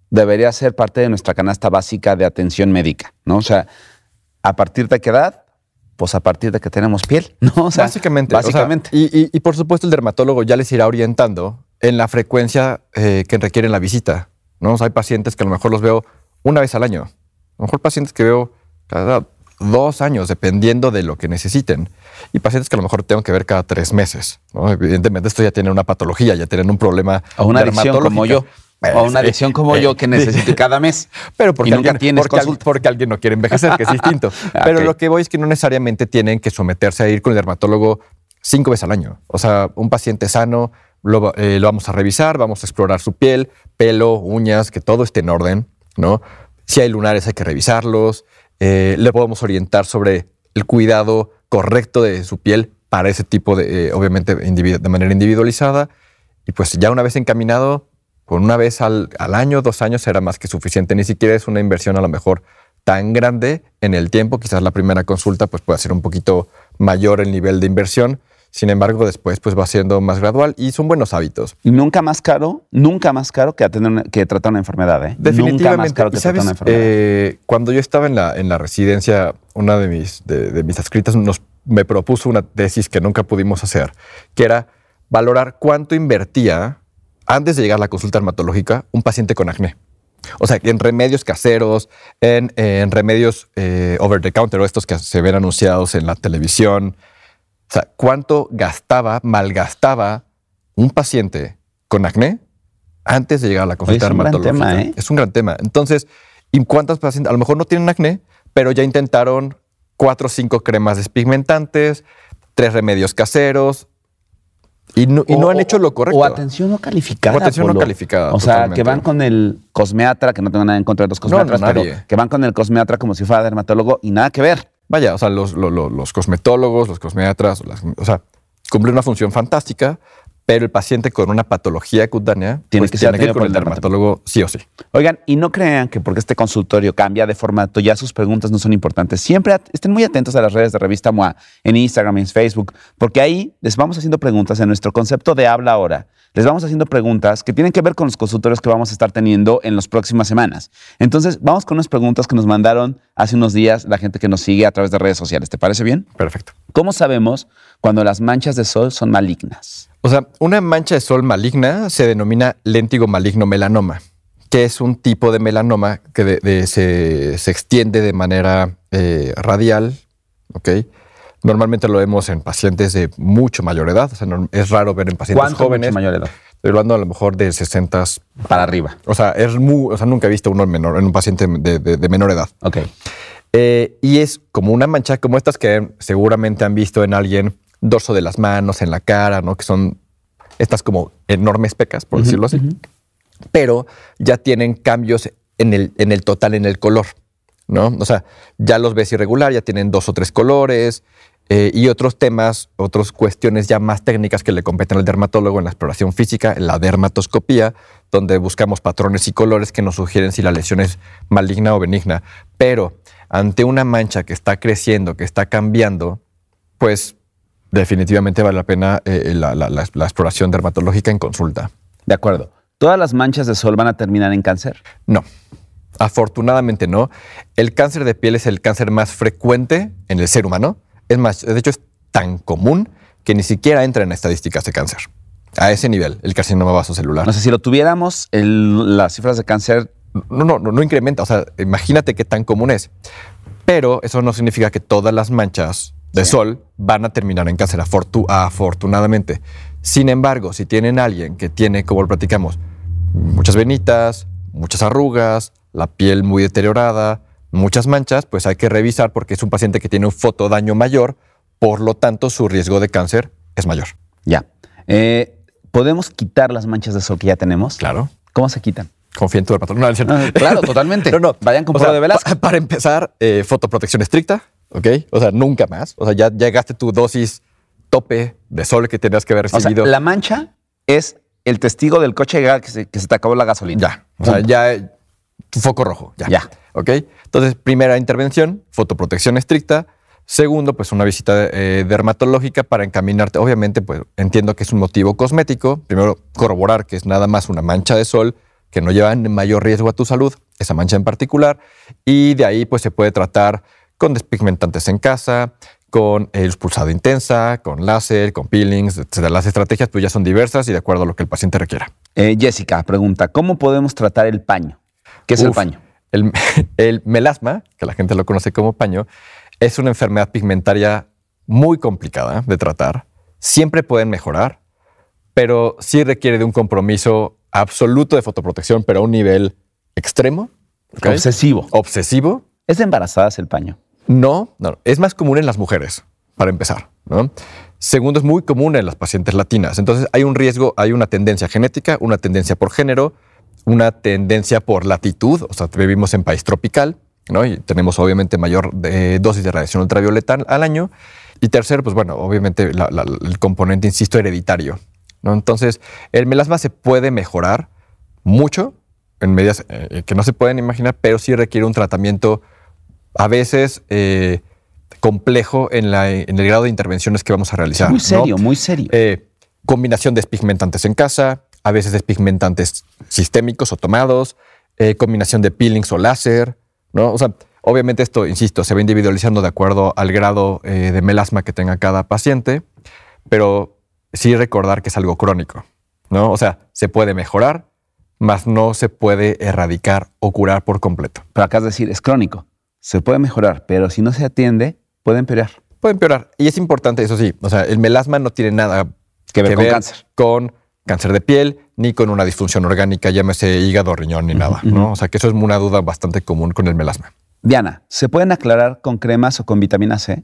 debería ser parte de nuestra canasta básica de atención médica, ¿no? O sea, a partir de qué edad, pues a partir de que tenemos piel, ¿no? O sea, básicamente. o sea, Básicamente. y, y- y por supuesto el dermatólogo ya les irá orientando en la frecuencia eh, que requieren la visita. ¿no? O sea, hay pacientes que a lo mejor los veo una vez al año. A lo mejor pacientes que veo cada dos años, dependiendo de lo que necesiten. Y pacientes que a lo mejor tengo que ver cada tres meses. ¿no? Evidentemente esto ya tiene una patología, ya tienen un problema o una adicción como yo. dermatológica. O una Eh, adicción como eh, yo que necesito cada mes. pero porque, y nunca alguien, tienes porque, al- consulta. porque alguien no quiere envejecer, que es distinto. Pero lo que voy es que no necesariamente tienen que someterse a ir con el dermatólogo cinco veces al año. O sea, un paciente sano eh, lo vamos a revisar, vamos a explorar su piel, pelo, uñas, que todo esté en orden, ¿no? Si hay lunares hay que revisarlos. eh, le podemos orientar sobre el cuidado correcto de su piel para ese tipo de, eh, obviamente, de manera individualizada. Y pues ya una vez encaminado, con una vez al, al año, dos años será más que suficiente. Ni siquiera es una inversión a lo mejor tan grande en el tiempo. Quizás la primera consulta pues pueda ser un poquito mayor el nivel de inversión. Sin embargo, después pues va siendo más gradual y son buenos hábitos. Y nunca más caro, nunca más caro que, atender una- que tratar una enfermedad, ¿eh? Nunca más Definitivamente. caro que Y tratar sabes, una enfermedad. eh, cuando yo estaba en la, en la residencia, una de mis, de, de mis adscritas nos, me propuso una tesis que nunca pudimos hacer, que era valorar cuánto invertía antes de llegar a la consulta dermatológica un paciente con acné. O sea, en remedios caseros, en, en remedios eh, over the counter o estos que se ven anunciados en la televisión. O sea, cuánto gastaba, malgastaba un paciente con acné antes de llegar a la consulta es un gran dermatológica. tema, ¿eh? Es un gran tema. Entonces, ¿y cuántas pacientes? A lo mejor no tienen acné, pero ya intentaron cuatro o cinco cremas despigmentantes, tres remedios caseros y no, y no O- han hecho lo correcto. O atención no calificada. O atención no calificada, O sea, totalmente. que van con el cosmeatra, que no tengo nada en contra de los No, no, cosmetras, pero que van con el cosmeatra como si fuera dermatólogo y nada que ver. Vaya, o sea, los, lo- lo- los cosmetólogos, los cosmetras, las- o sea, cumplen una función fantástica, pero el paciente con una patología cutánea Tiene pues que ser tiene que ir atendido con el dermatólogo sí o sí. Oigan, y no crean que porque este consultorio cambia de formato, ya sus preguntas no son importantes. Siempre estén muy atentos a las redes de Revista MOA, en Instagram, en Facebook, porque ahí les vamos haciendo preguntas en nuestro concepto de habla ahora. Les vamos haciendo preguntas que tienen que ver con los consultorios que vamos a estar teniendo en las próximas semanas. Entonces, vamos con unas preguntas que nos mandaron hace unos días la gente que nos sigue a través de redes sociales. ¿Te parece bien? Perfecto. ¿Cómo sabemos cuando las manchas de sol son malignas? O sea, una mancha de sol maligna se denomina léntigo maligno melanoma, que es un tipo de melanoma que de- de- se, se extiende de manera eh, radial, ¿ok? Normalmente lo vemos en pacientes de mucho mayor edad, o sea, no- es raro ver en pacientes ¿Cuánto jóvenes. mucho mayor edad? Estoy hablando a lo mejor de 60, Para arriba. o sea, es muy, o sea, nunca he visto uno en menor, en un paciente de, de- de menor edad. Ok. Eh, y es como una mancha, como estas que seguramente han visto en alguien, dorso de las manos, en la cara, ¿no? Que son estas como enormes pecas, por decirlo así. Pero ya tienen cambios en el, en el total, en el color, ¿no? O sea, ya los ves irregular, ya tienen dos o tres colores eh, y otros temas, otras cuestiones ya más técnicas que le competen al dermatólogo en la exploración física, en la dermatoscopía, donde buscamos patrones y colores que nos sugieren si la lesión es maligna o benigna. Pero ante una mancha que está creciendo, que está cambiando, pues definitivamente vale la pena eh, la, la- la- la exploración dermatológica en consulta. De acuerdo. ¿Todas las manchas de sol van a terminar en cáncer? No, afortunadamente no. El cáncer de piel es el cáncer más frecuente en el ser humano. Es más, de hecho es tan común que ni siquiera entra en estadísticas de cáncer. A ese nivel, el carcinoma vasocelular. No sé, si lo tuviéramos, el- las cifras de cáncer no, no, no, no incrementa. O sea, imagínate qué tan común es. Pero eso no significa que todas las manchas de sol van a terminar en cáncer, afortu- afortunadamente. Sin embargo, si tienen alguien que tiene, como lo platicamos, muchas venitas, muchas arrugas, la piel muy deteriorada, muchas manchas, pues hay que revisar porque es un paciente que tiene un fotodaño mayor, por lo tanto su riesgo de cáncer es mayor. Ya. Eh, ¿Podemos quitar las manchas de sol que ya tenemos? Claro. ¿Cómo se quitan? Confía en tu dermatólogo. No, cierto. Ah, claro, totalmente. No, no. Vayan con O sea, de Velasco. pa- para empezar, eh, fotoprotección estricta, ¿ok? O sea, nunca más. O sea, ya llegaste tu dosis tope de sol que tenías que haber O sea, recibido. la mancha es el testigo del coche que se, que se te acabó la gasolina. Ya. O sea, Punto. ya tu foco rojo. Ya. Ya. ¿Ok? Entonces, primera intervención, fotoprotección estricta. Segundo, pues una visita eh, dermatológica para encaminarte. Obviamente, pues entiendo que es un motivo cosmético. Primero, corroborar que es nada más una mancha de sol que no lleva mayor riesgo a tu salud, esa mancha en particular. Y de ahí, pues se puede tratar con despigmentantes en casa, con el pulsado intensa, con láser, con peelings, etc. Las estrategias pues ya son diversas y de acuerdo a lo que el paciente requiera. Eh, Jessica pregunta, ¿cómo podemos tratar el paño? ¿Qué es el paño? El, el melasma, que la gente lo conoce como paño, es una enfermedad pigmentaria muy complicada de tratar. Siempre pueden mejorar, pero sí requiere de un compromiso absoluto de fotoprotección, pero a un nivel extremo. Obsesivo. Obsesivo. ¿Es de embarazadas el paño? No, no, es más común en las mujeres, para empezar. ¿no? Segundo, es muy común en las pacientes latinas. Entonces, hay un riesgo, hay una tendencia genética, una tendencia por género, una tendencia por latitud. O sea, vivimos en país tropical, ¿no? Y tenemos obviamente mayor eh, dosis de radiación ultravioleta al- año. Y tercero, pues bueno, obviamente la- la- el componente, insisto, hereditario. ¿no? Entonces, el melasma se puede mejorar mucho en medidas eh, que no se pueden imaginar, pero sí requiere un tratamiento a veces eh, complejo en, la- en el grado de intervenciones que vamos a realizar. muy ¿no? serio, muy serio. Combinación de despigmentantes en casa, a veces despigmentantes sistémicos o tomados, eh, combinación de peelings o láser, ¿no? O sea, obviamente esto, insisto, se va individualizando de acuerdo al grado eh, de melasma que tenga cada paciente, pero sí recordar que es algo crónico, ¿no? O sea, se puede mejorar, mas no se puede erradicar o curar por completo. Pero acá es decir, es crónico. Se puede mejorar, pero si no se atiende, puede empeorar. Puede empeorar. Y es importante, eso sí, o sea, el melasma no tiene nada Que ver con cáncer. con cáncer de piel, ni con una disfunción orgánica, llámese hígado, riñón, ni nada, ¿no? O sea, que eso es una duda bastante común con el melasma. Diana, ¿se pueden aclarar con cremas o con vitamina C?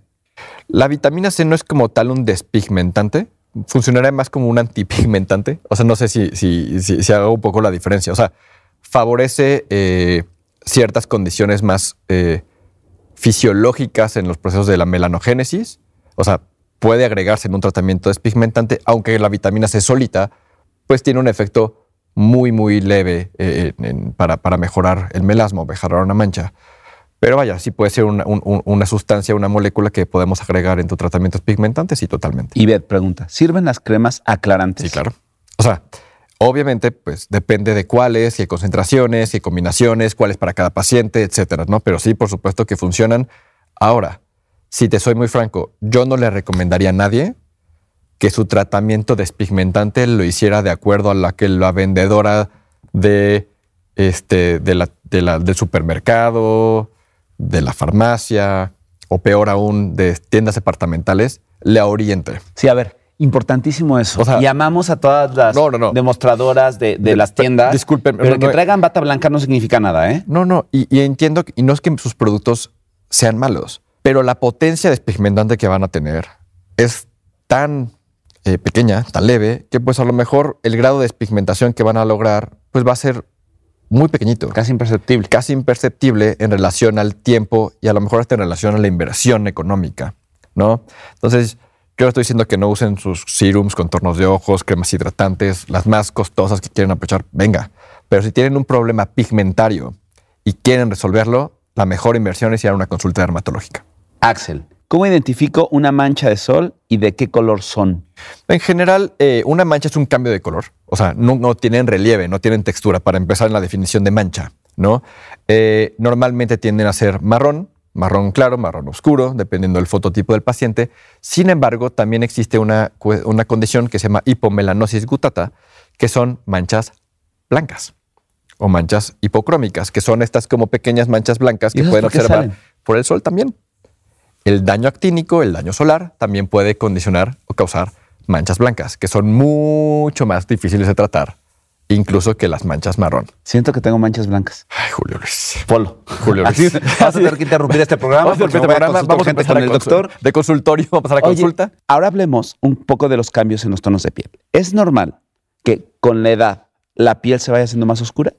La vitamina C no es como tal un despigmentante, funcionaría más como un antipigmentante. O sea, no sé si, si, si, si hago un poco la diferencia. O sea, favorece eh, ciertas condiciones más eh, fisiológicas en los procesos de la melanogénesis. O sea, puede agregarse en un tratamiento despigmentante, aunque la vitamina C solita, pues tiene un efecto muy, muy leve eh, en- para, para mejorar el melasma o mejorar una mancha. Pero vaya, sí puede ser una, un- un- una sustancia, una molécula que podemos agregar en tu tratamiento pigmentante, sí, totalmente. Ivette pregunta, ¿sirven las cremas aclarantes? Sí, claro. O sea, obviamente, pues depende de cuáles, y concentraciones, y combinaciones, cuáles para cada paciente, etcétera, ¿no? Pero sí, por supuesto que funcionan. Ahora, si te soy muy franco, yo no le recomendaría a nadie que su tratamiento despigmentante lo hiciera de acuerdo a la que la vendedora de este, de la, de la, del supermercado, de la farmacia, o peor aún, de tiendas departamentales, le oriente. Sí, a ver, importantísimo eso. O sea- a todas las No, no, no. demostradoras de, de las tiendas. Disculpen, pero que traigan bata blanca no significa nada, ¿eh? No, no, y, y entiendo, que- y no es que sus productos sean malos, pero la potencia despigmentante que van a tener es tan eh, pequeña, tan leve, que pues a lo mejor el grado de despigmentación que van a lograr pues va a ser muy pequeñito. Casi imperceptible. casi imperceptible en relación al tiempo y a lo mejor hasta en relación a la inversión económica, ¿no? Entonces, yo estoy diciendo que no usen sus serums, contornos de ojos, cremas hidratantes, las más costosas que quieren aprovechar, venga. Pero si tienen un problema pigmentario y quieren resolverlo, la mejor inversión es ir a una consulta dermatológica. Axel, ¿cómo identifico una mancha de sol y de qué color son? En general, eh, una mancha es un cambio de color. O sea, no, no tienen relieve, no tienen textura, para empezar en la definición de mancha, ¿no? Eh, normalmente tienden a ser marrón, marrón claro, marrón oscuro, dependiendo del fototipo del paciente. Sin embargo, también existe una, una condición que se llama hipomelanosis gutata, que son manchas blancas o manchas hipocrómicas, que son estas como pequeñas manchas blancas ¿Y que pueden observar salen? por el sol también. El daño actínico, el daño solar, también puede condicionar o causar manchas blancas, que son mucho más difíciles de tratar, incluso que las manchas marrón. Siento que tengo manchas blancas. Ay, Julio Luis. Polo. Julio Así, Luis. vamos a tener que interrumpir este programa. Vamos a voy a programa, vamos a empezar con el doctor. De consultorio, vamos a pasar a Oye, consulta. ahora hablemos un poco de los cambios en los tonos de piel. ¿Es normal que con la edad la piel se vaya haciendo más oscura?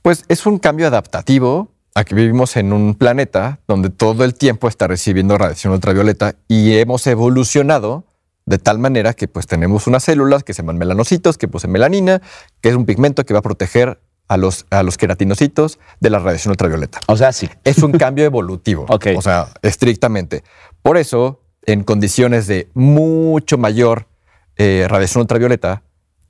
Pues es un cambio adaptativo a que vivimos en un planeta donde todo el tiempo está recibiendo radiación ultravioleta y hemos evolucionado de tal manera que pues tenemos unas células que se llaman melanocitos, que poseen melanina, que es un pigmento que va a proteger a los, a los queratinocitos de la radiación ultravioleta. O sea, sí. Es un cambio evolutivo, Ok. o sea, estrictamente. Por eso, en condiciones de mucho mayor eh, radiación ultravioleta,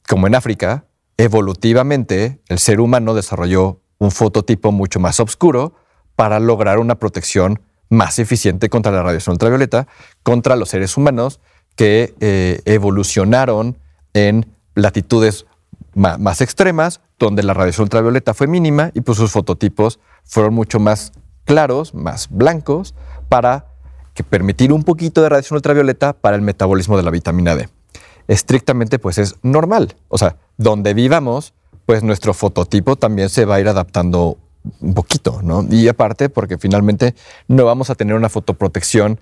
como en África, evolutivamente el ser humano desarrolló un fototipo mucho más oscuro para lograr una protección más eficiente contra la radiación ultravioleta, contra los seres humanos que eh, evolucionaron en latitudes más extremas, donde la radiación ultravioleta fue mínima y pues sus fototipos fueron mucho más claros, más blancos, para que permitir un poquito de radiación ultravioleta para el metabolismo de la vitamina D. Estrictamente, pues es normal. O sea, donde vivamos, pues nuestro fototipo también se va a ir adaptando un poquito, ¿no? Y aparte, porque finalmente no vamos a tener una fotoprotección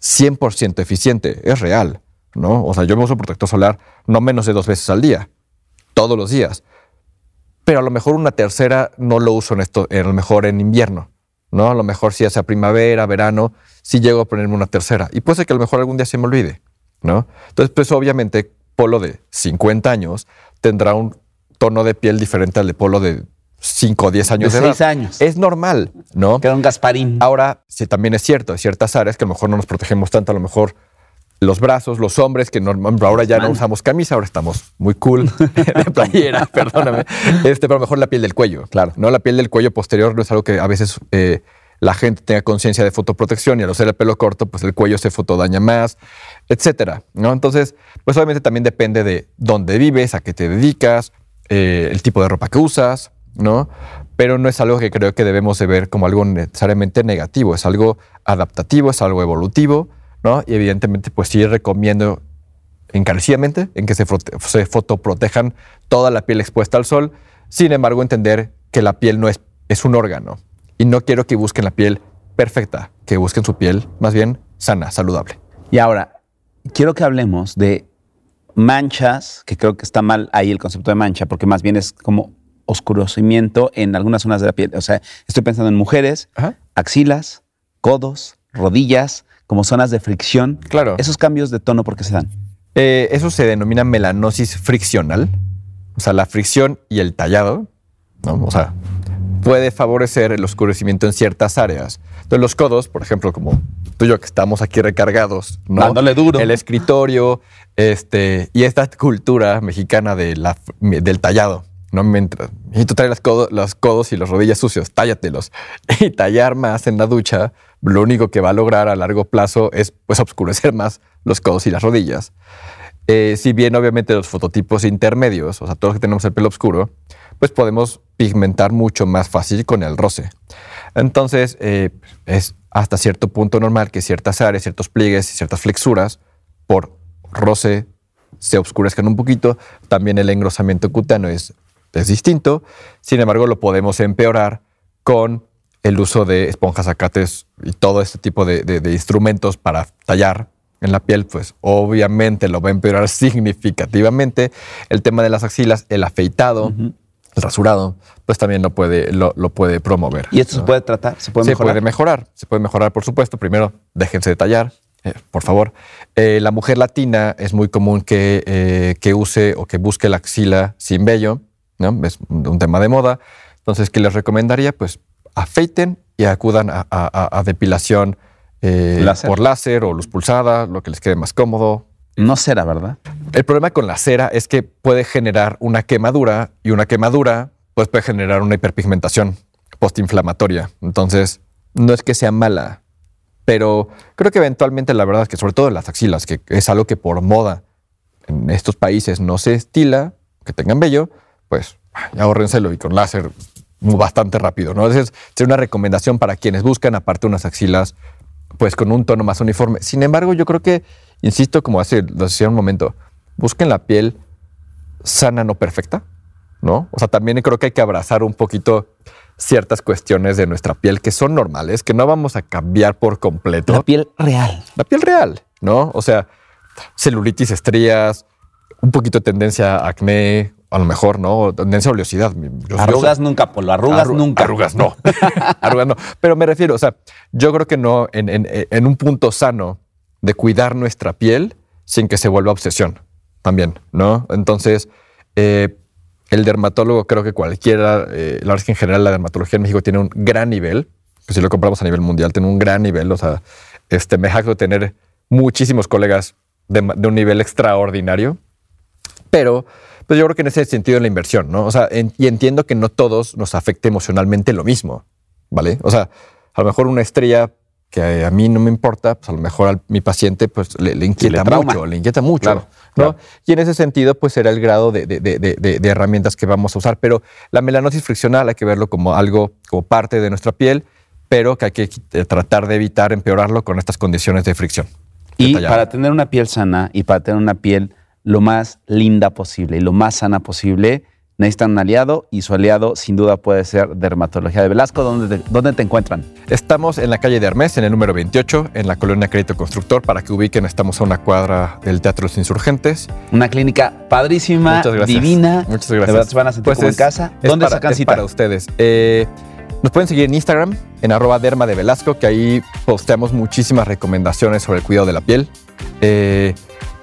100% eficiente, es real, ¿no? O sea, yo me uso protector solar no menos de dos veces al día, todos los días. Pero a lo mejor una tercera no lo uso en esto, a lo mejor en invierno, ¿no? A lo mejor si hace primavera, verano, sí llego a ponerme una tercera. Y puede ser que a lo mejor algún día se me olvide, ¿no? Entonces, pues obviamente, Polo de 50 años tendrá un tono de piel diferente al de Polo de 5 o 10 años De de, edad. seis años. Es normal, ¿no? Que era un Gasparín. Ahora, sí, también es cierto, hay ciertas áreas que a lo mejor no nos protegemos tanto, a lo mejor los brazos, los hombres, que normalmente ahora ya no usamos camisa, ahora estamos muy cool de playera, perdóname. Este, pero a lo mejor la piel del cuello. Claro. ¿no? La piel del cuello posterior no es algo que a veces eh, la gente tenga conciencia de fotoprotección y al usar el pelo corto, pues el cuello se fotodaña más, etcétera. ¿no? Entonces, pues obviamente también depende de dónde vives, a qué te dedicas, eh, el tipo de ropa que usas, ¿no? Pero no es algo que creo que debemos de ver como algo necesariamente negativo, es algo adaptativo, es algo evolutivo, ¿no? Y evidentemente, pues sí recomiendo encarecidamente en que se, fotoprotejan toda la piel expuesta al sol. Sin embargo, entender que la piel no es, es un órgano. Y no quiero que busquen la piel perfecta, que busquen su piel más bien sana, saludable. Y ahora, quiero que hablemos de manchas, que creo que está mal ahí el concepto de mancha, porque más bien es como oscurecimiento en algunas zonas de la piel. O sea, estoy pensando en mujeres, Ajá. axilas, codos, rodillas, como zonas de fricción. Claro. Esos cambios de tono, ¿por qué se dan? Eh, eso se denomina melanosis friccional. O sea, la fricción y el tallado, ¿no? O sea, puede favorecer el oscurecimiento en ciertas áreas. Entonces los codos, por ejemplo, como tú y yo que estamos aquí recargados, ¿no? Dándole duro. El escritorio, este, y esta cultura mexicana de la, del tallado. No mientras. Y tú traes los codos, los codos y los rodillas sucios, tállatelos. Y tallar más en la ducha, lo único que va a lograr a largo plazo es pues oscurecer más los codos y las rodillas. Eh, si bien obviamente los fototipos intermedios, o sea, todos los que tenemos el pelo oscuro, pues podemos pigmentar mucho más fácil con el roce. Entonces, eh, es hasta cierto punto normal que ciertas áreas, ciertos pliegues y ciertas flexuras por roce se oscurezcan un poquito. También el engrosamiento cutáneo es, es distinto. Sin embargo, lo podemos empeorar con el uso de esponjas, acates y todo este tipo de, de instrumentos para tallar en la piel, pues obviamente lo va a empeorar significativamente. El tema de las axilas, el afeitado, el rasurado, pues también lo puede, lo, lo puede promover. ¿Y esto se puede tratar? ¿Se puede se mejorar? puede mejorar, se puede mejorar, por supuesto. Primero, déjense de tallar, eh, por favor. Eh, la mujer latina es muy común que, eh, que use o que busque la axila sin vello, ¿no? Es un tema de moda. Entonces, ¿qué les recomendaría? Pues afeiten y acudan a, a- a depilación eh, Láser. por láser o luz pulsada, lo que les quede más cómodo. No será, ¿verdad? El problema con la cera es que puede generar una quemadura y una quemadura pues puede generar una hiperpigmentación postinflamatoria. Entonces, no es que sea mala, pero creo que eventualmente la verdad es que sobre todo en las axilas, que es algo que por moda en estos países no se estila, que tengan vello, pues ahórrenselo y con láser bastante rápido, ¿no? Entonces, es una recomendación para quienes buscan aparte unas axilas pues con un tono más uniforme. Sin embargo, yo creo que, insisto, como hace, lo decía un momento, busquen la piel sana, no perfecta, ¿no? O sea, también creo que hay que abrazar un poquito ciertas cuestiones de nuestra piel que son normales, que no vamos a cambiar por completo. La piel real. La piel real, ¿no? O sea, celulitis, estrías, un poquito de tendencia a acné, a lo mejor, ¿no? Tendencia a oleosidad. Yo- yo Arrugas sé- nunca, Polo. Arrugas Arru- nunca. Arrugas no. arrugas no. Pero me refiero, o sea, yo creo que no, en, en- en un punto sano de cuidar nuestra piel sin que se vuelva obsesión también, ¿no? Entonces, eh, el dermatólogo, creo que cualquiera, eh, la verdad es que en general la dermatología en México tiene un gran nivel, que si lo compramos a nivel mundial, tiene un gran nivel, o sea, este, me jacto tener muchísimos colegas de, un nivel extraordinario, pero pues yo creo que en ese sentido la inversión, ¿no? O sea, en- y entiendo que no todos nos afecte emocionalmente lo mismo, ¿vale? O sea, a lo mejor una estrella que a mí no me importa, pues a lo mejor a mi paciente pues le, le inquieta mucho, le inquieta mucho, Claro, ¿no? claro. Y en ese sentido pues será el grado de, de- de- de- herramientas que vamos a usar, pero la melanosis friccional hay que verlo como algo, como parte de nuestra piel, pero que hay que eh, tratar de evitar empeorarlo con estas condiciones de fricción. Y para tener una piel sana y para tener una piel lo más linda posible y lo más sana posible, necesitan un aliado y su aliado sin duda puede ser Dermatología de Velasco. ¿Dónde te, dónde te encuentran? Estamos en la calle de Hermes, en el número 28, en la colonia Crédito Constructor. Para que ubiquen, estamos a una cuadra del Teatro Los Insurgentes. Una clínica padrísima, Muchas gracias. divina. Muchas gracias. De verdad se van a sentir Pues como es- en casa. ¿Dónde para- sacan cita? para ustedes. Eh, nos pueden seguir en Instagram, en arroba derma de Velasco, que ahí posteamos muchísimas recomendaciones sobre el cuidado de la piel. Eh,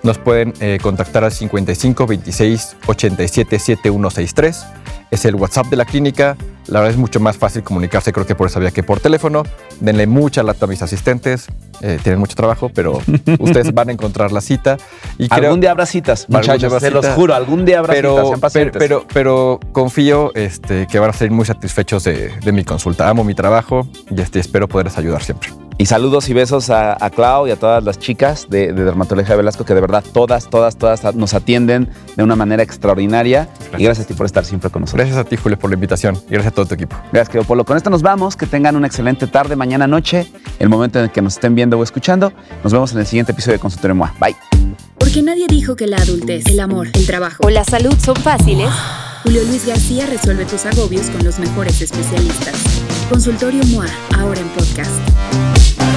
nos pueden eh, contactar al 55 26 87 7163. Es el WhatsApp de la clínica. La verdad es mucho más fácil comunicarse, creo que por esa vía que por teléfono. Denle mucha lata a mis asistentes. eh, tienen mucho trabajo, pero ustedes van a encontrar la cita. Y creo- Algún día habrá citas, muchachos. Se los juro, algún día habrá citas. pero, Sean pero, pacientes. pero, pero confío este, que van a ser muy satisfechos de, de mi consulta. Amo mi trabajo y este, espero poderles ayudar siempre. Y saludos y besos a, a Clau y a todas las chicas de, de Dermatología de Velasco, que de verdad todas, todas, todas nos atienden de una manera extraordinaria. Y gracias a ti por estar siempre con nosotros. Gracias a ti, Julio, por la invitación y gracias a todo tu equipo. Gracias, querido Polo. Con esto nos vamos. Que tengan una excelente tarde, mañana, noche, el momento en el que nos estén viendo o escuchando. Nos vemos en el siguiente episodio de Consultorio MOA. Bye. Porque nadie dijo que la adultez, el amor, el trabajo o la salud son fáciles, Julio Luis García resuelve tus agobios con los mejores especialistas. Consultorio MOA, ahora en podcast.